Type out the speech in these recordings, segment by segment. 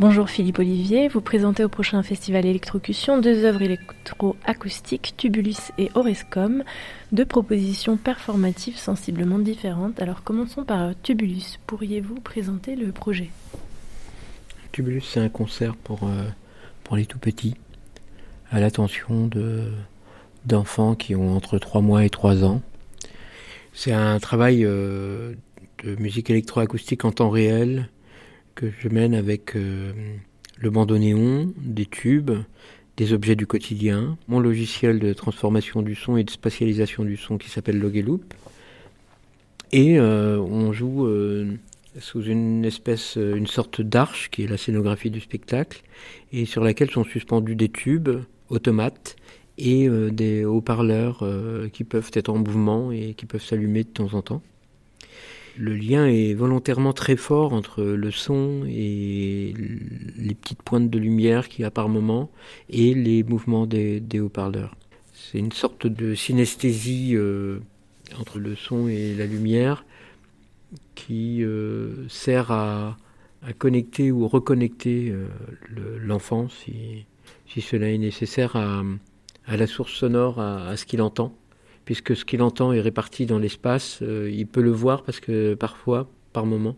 Bonjour Philippe Olivier, vous présentez au prochain festival Electrocution deux œuvres électroacoustiques, Tubulus et Orescom, deux propositions performatives sensiblement différentes. Alors commençons par Tubulus. Pourriez-vous présenter le projet? Tubulus, c'est un concert pour, euh, pour les tout petits, à l'attention de, d'enfants qui ont entre 3 mois et 3 ans. C'est un travail euh, de musique électroacoustique en temps réel que je mène avec euh, le bandoneon, des tubes, des objets du quotidien, mon logiciel de transformation du son et de spatialisation du son qui s'appelle Logeloop. Et euh, on joue euh, sous une espèce, une sorte d'arche qui est la scénographie du spectacle, et sur laquelle sont suspendus des tubes automates et des haut-parleurs qui peuvent être en mouvement et qui peuvent s'allumer de temps en temps le lien est volontairement très fort entre le son et les petites pointes de lumière qu'il y a par moment et les mouvements des, haut-parleurs. C'est une sorte de synesthésie euh, entre le son et la lumière qui euh, sert à, connecter ou reconnecter euh, l'enfant, si, cela est nécessaire, à, la source sonore, à ce qu'il entend puisque ce qu'il entend est réparti dans l'espace, euh, il peut le voir parce que parfois, par moment,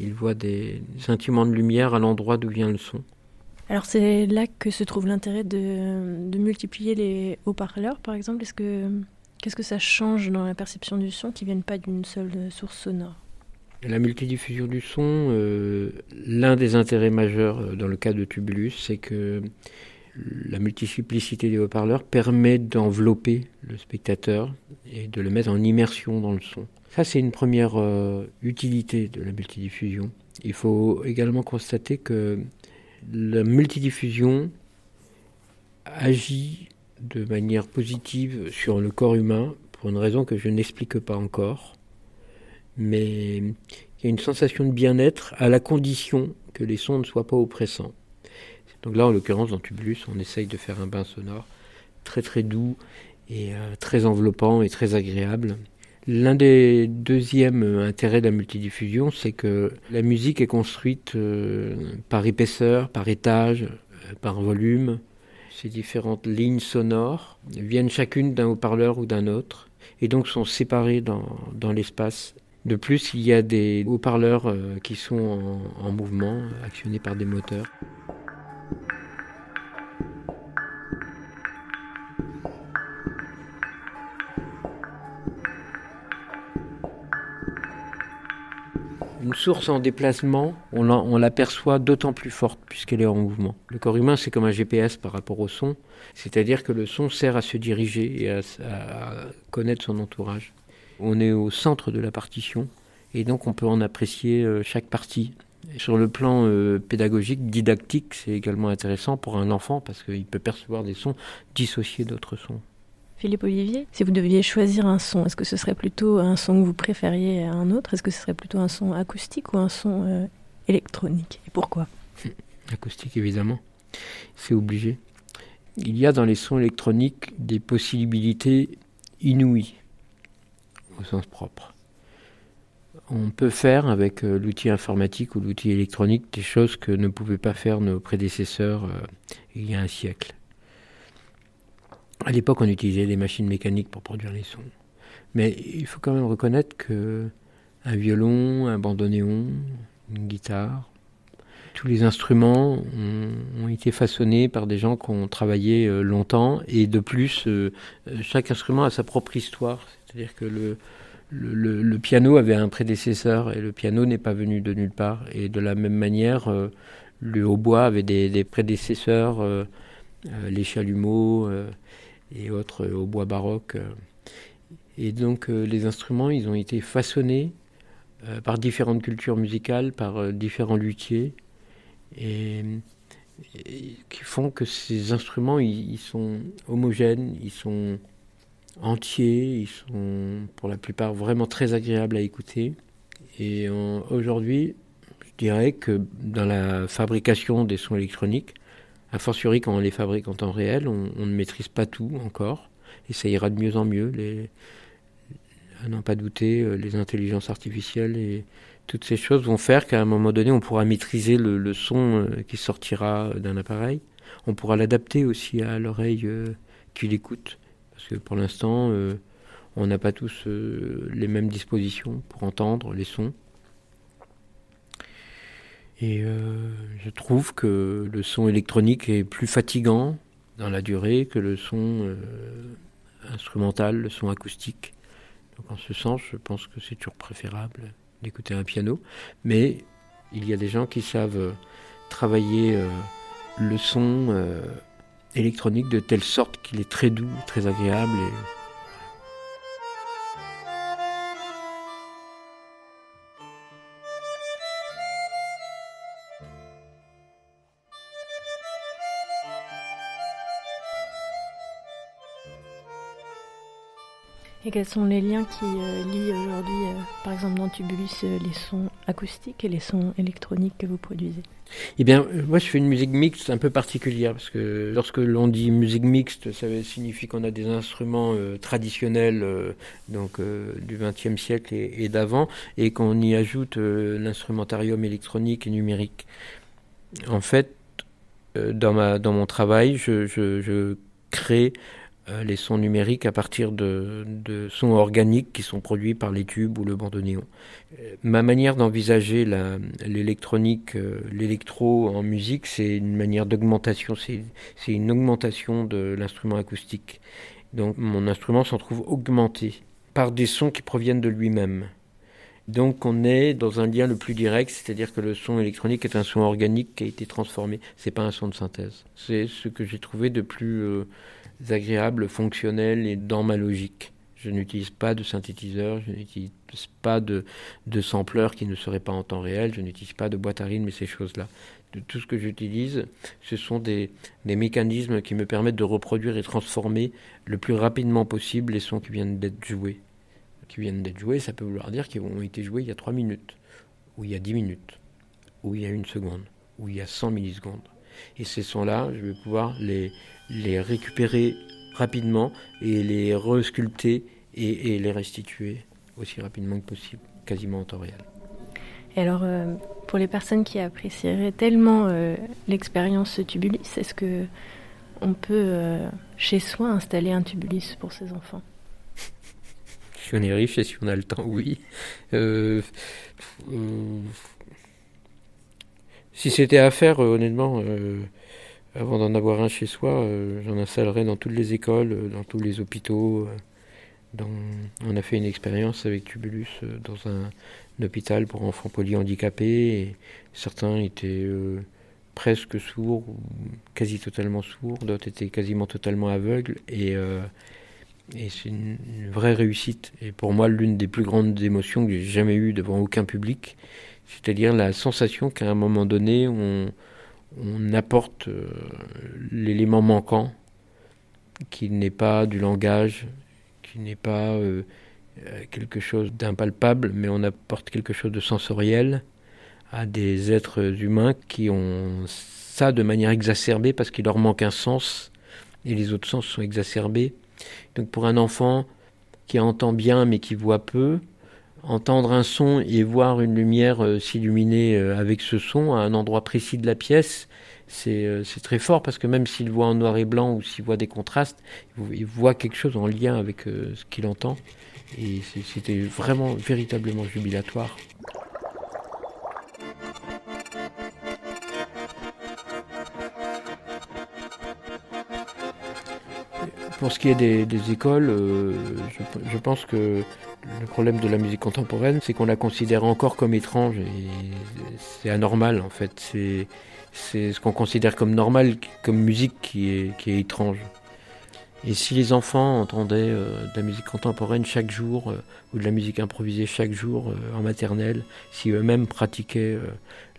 il voit des sentiments de lumière à l'endroit d'où vient le son. Alors c'est là que se trouve l'intérêt de, multiplier les haut-parleurs, par exemple. Est-ce que qu'est-ce que ça change dans la perception du son qui viennent pas d'une seule source sonore? La multidiffusion du son, euh, l'un des intérêts majeurs euh, dans le cas de Tubulus, c'est que la multiplicité des haut-parleurs permet d'envelopper le spectateur et de le mettre en immersion dans le son. Ça, c'est une première euh, utilité de la multidiffusion. Il faut également constater que la multidiffusion agit de manière positive sur le corps humain pour une raison que je n'explique pas encore. Mais il y a une sensation de bien-être à la condition que les sons ne soient pas oppressants. Donc là, en l'occurrence, dans Tubulus, on essaye de faire un bain sonore très très doux et euh, très enveloppant et très agréable. L'un des deuxièmes intérêts de la multidiffusion, c'est que la musique est construite euh, par épaisseur, par étage, euh, par volume. Ces différentes lignes sonores viennent chacune d'un haut-parleur ou d'un autre et donc sont séparées dans, dans l'espace. De plus, il y a des haut-parleurs qui sont en mouvement, actionnés par des moteurs. Une source en déplacement, on l'aperçoit d'autant plus forte puisqu'elle est en mouvement. Le corps humain, c'est comme un GPS par rapport au son, c'est-à-dire que le son sert à se diriger et à, connaître son entourage. On est au centre de la partition et donc on peut en apprécier euh, chaque partie. Sur le plan euh, pédagogique, didactique, c'est également intéressant pour un enfant parce qu'il peut percevoir des sons dissociés d'autres sons. Philippe Olivier, si vous deviez choisir un son, est-ce que ce serait plutôt un son que vous préfériez à un autre? Est-ce que ce serait plutôt un son acoustique ou un son euh, électronique? Et pourquoi? Acoustique, évidemment. C'est obligé. Il y a dans les sons électroniques des possibilités inouïes, au sens propre. On peut faire avec euh, l'outil informatique ou l'outil électronique des choses que ne pouvaient pas faire nos prédécesseurs euh, il y a un siècle. À l'époque, on utilisait des machines mécaniques pour produire les sons. Mais il faut quand même reconnaître que un violon, un bandoneon, une guitare, tous les instruments ont, été façonnés par des gens qui ont travaillé euh, longtemps et de plus, euh, chaque instrument a sa propre histoire. C'est-à-dire que le, piano avait un prédécesseur et le piano n'est pas venu de nulle part. Et de la même manière, euh, le hautbois avait des, des prédécesseurs, les chalumeaux et autres au bois baroque. Et donc euh, les instruments, ils ont été façonnés euh, par différentes cultures musicales, par euh, différents luthiers, et, qui font que ces instruments, ils, sont homogènes, ils sont entiers, ils sont pour la plupart vraiment très agréables à écouter. Et aujourd'hui, je dirais que dans la fabrication des sons électroniques, a fortiori, quand on les fabrique en temps réel, on, ne maîtrise pas tout encore. Et ça ira de mieux en mieux. Les, à n'en pas douter, euh, les intelligences artificielles et Toutes ces choses vont faire qu'à un moment donné, on pourra maîtriser le, son qui sortira d'un appareil. On pourra l'adapter aussi à l'oreille qui l'écoute. Parce que pour l'instant, on n'a pas tous les mêmes dispositions pour entendre les sons. Et je trouve que le son électronique est plus fatigant dans la durée que le son instrumental, le son acoustique. Donc en ce sens, je pense que c'est toujours préférable d'écouter un piano. Mais il y a des gens qui savent euh, travailler euh, le son euh, électronique de telle sorte qu'il est très doux, très agréable et Et quels sont les liens qui euh, lient aujourd'hui, euh, par exemple dans Tubulus, euh, les sons acoustiques et les sons électroniques que vous produisez? Eh bien, moi je fais une musique mixte un peu particulière, parce que lorsque l'on dit musique mixte, ça signifie qu'on a des instruments traditionnels donc du XXe siècle et, d'avant, et qu'on y ajoute l'instrumentarium électronique et numérique. En fait, dans, ma, dans mon travail, je, je, crée les sons numériques à partir de, sons organiques qui sont produits par les tubes ou le bandonnéon. Euh, ma manière d'envisager l'électronique, euh, l'électro en musique, c'est une manière d'augmentation, c'est une augmentation de l'instrument acoustique. Donc mon instrument s'en trouve augmenté par des sons qui proviennent de lui-même. Donc on est dans un lien le plus direct, c'est-à-dire que le son électronique est un son organique qui a été transformé. C'est pas un son de synthèse. C'est ce que j'ai trouvé de plus agréable, fonctionnel et dans ma logique. Je n'utilise pas de synthétiseur, je n'utilise pas de, de sampleur qui ne serait pas en temps réel, je n'utilise pas de boîte à rythme et ces choses-là. tout ce que j'utilise, ce sont des, des, mécanismes qui me permettent de reproduire et transformer le plus rapidement possible les sons qui viennent d'être joués. Qui viennent d'être joués, ça peut vouloir dire qu'ils ont été joués il y a 3 minutes, ou il y a 10 minutes, ou il y a une seconde, ou il y a 100 millisecondes. Et ces sons-là, je vais pouvoir les, les récupérer rapidement et les resculpter et, les restituer aussi rapidement que possible, quasiment en temps réel. Et alors, euh, pour les personnes qui apprécieraient tellement euh, l'expérience Tubulus, est-ce que on peut euh, chez soi installer un Tubulus pour ses enfants? Si on est riche et si on a le temps, oui. Si c'était à faire, honnêtement avant d'en avoir un chez soi, euh, j'en installerai dans toutes les écoles, euh, dans tous les hôpitaux. Euh, on a fait une expérience avec Tubulus dans un, hôpital pour enfants polyhandicapés. Et certains étaient presque sourds, quasi totalement sourds, d'autres étaient quasiment totalement aveugles. Et, c'est une, vraie réussite. Et pour moi, l'une des plus grandes émotions que j'ai jamais eues devant aucun public, c'est-à-dire la sensation qu'à un moment donné, on on apporte euh, l'élément manquant, qui n'est pas du langage, qui n'est pas euh, euh, quelque chose d'impalpable, mais on apporte quelque chose de sensoriel à des êtres humains qui ont ça de manière exacerbée parce qu'il leur manque un sens et les autres sens sont exacerbés. Donc pour un enfant qui entend bien mais qui voit peu, entendre un son et voir une lumière euh, s'illuminer euh, avec ce son à un endroit précis de la pièce, c'est euh, très fort parce que même s'il voit en noir et blanc ou s'il voit des contrastes, il voit quelque chose en lien avec ce qu'il entend. Et c'était vraiment, véritablement jubilatoire. Pour ce qui est des, écoles, je, pense que le problème de la musique contemporaine, c'est qu'on la considère encore comme étrange c'est anormal en fait. C'est, ce qu'on considère comme normal, comme musique qui est, qui est étrange. Et si les enfants entendaient euh, de la musique contemporaine chaque jour euh, ou de la musique improvisée chaque jour euh, en maternelle, si eux-mêmes pratiquaient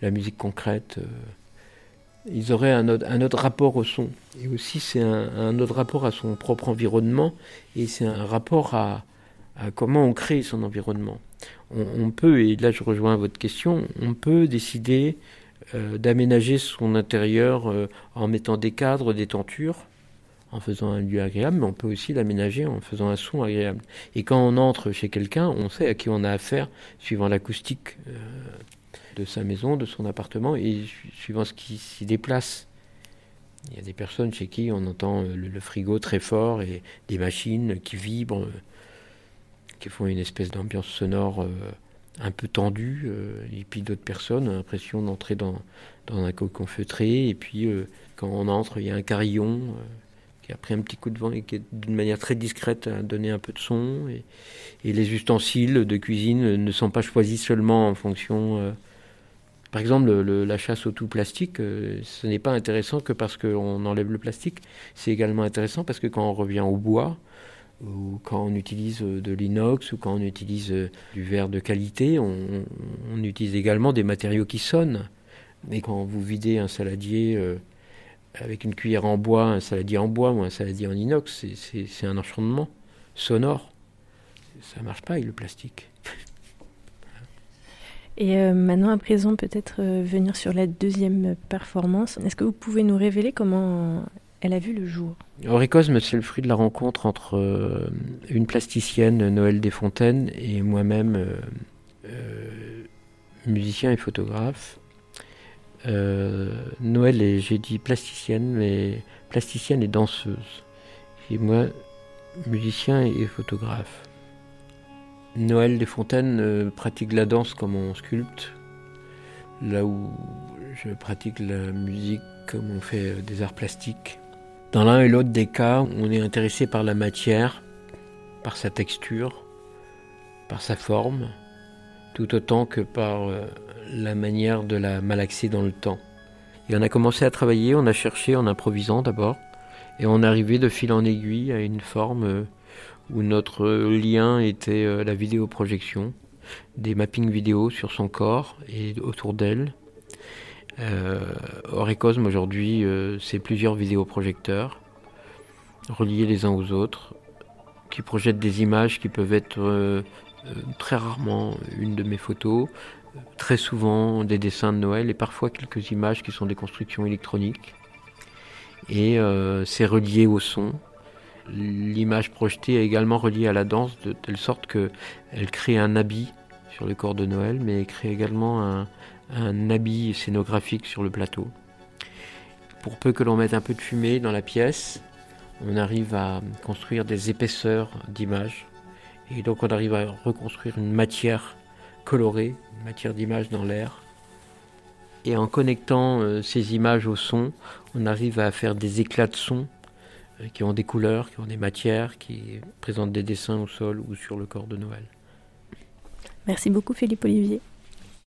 la musique concrète, ils auraient un autre, un autre, rapport au son. Et aussi c'est un autre rapport à son propre environnement et c'est un rapport à, comment on crée son environnement. On, peut, et là je rejoins votre question, on peut décider euh, d'aménager son intérieur euh, en mettant des cadres, des tentures, en faisant un lieu agréable, mais on peut aussi l'aménager en faisant un son agréable. Et quand on entre chez quelqu'un, on sait à qui on a affaire, suivant l'acoustique euh, de sa maison, de son appartement, et suivant ce qui s'y déplace. Il y a des personnes chez qui on entend euh, le, frigo très fort et des machines qui vibrent, euh, qui font une espèce d'ambiance sonore un peu tendue. et puis d'autres personnes ont l'impression d'entrer dans, dans un cocon feutré. Et puis quand on entre, il y a un carillon qui a pris un petit coup de vent et qui, d'une manière très discrète, a donné un peu de son. Et, les ustensiles de cuisine ne sont pas choisis seulement en fonction. Euh, par exemple, la chasse au tout plastique, euh, ce n'est pas intéressant que parce qu'on enlève le plastique. C'est également intéressant parce que quand on revient au bois, ou quand on utilise de l'inox, ou quand on utilise euh, du verre de qualité, on, utilise également des matériaux qui sonnent. Et quand vous videz un saladier avec une cuillère en bois, un saladier en bois ou un saladier en inox, c'est un enchantement sonore. Ça ne marche pas avec le plastique. Et euh, maintenant, à présent, peut-être euh, venir sur la deuxième performance. Est-ce que vous pouvez nous révéler comment elle a vu le jour Auricosme, c'est le fruit de la rencontre entre euh, une plasticienne, Noël Desfontaines, et moi-même, musicien et photographe. Euh, Noël j'ai dit plasticienne, mais plasticienne et danseuse. Et moi, musicien et photographe. Noël Desfontaines euh, pratique la danse comme on sculpte, là où je pratique la musique comme on fait euh, des arts plastiques. Dans l'un et l'autre des cas, on est intéressé par la matière, par sa texture, par sa forme, tout autant que par la manière de la malaxer dans le temps. Et on a commencé à travailler, on a cherché en improvisant d'abord, et on arrivé de fil en aiguille à une forme euh, où notre lien était euh, la vidéoprojection, des mappings vidéo sur son corps et autour d'elle. Euh, Oricosme aujourd'hui, euh, c'est plusieurs vidéoprojecteurs reliés les uns aux autres qui projettent des images qui peuvent être très rarement une de mes photos, très souvent des dessins de Noël et parfois quelques images qui sont des constructions électroniques. Et euh, c'est relié au son. L'image projetée est également reliée à la danse de telle sorte qu'elle crée un habit sur le corps de Noël, mais elle crée également un, un habit scénographique sur le plateau. Pour peu que l'on mette un peu de fumée dans la pièce, on arrive à construire des épaisseurs d'images. Et donc on arrive à reconstruire une matière colorée, matière d'image dans l'air. Et en connectant euh, ces images au son, on arrive à faire des éclats de son euh, qui ont des couleurs, qui ont des matières, qui présentent des dessins au sol ou sur le corps de Noël. Merci beaucoup Philippe Olivier.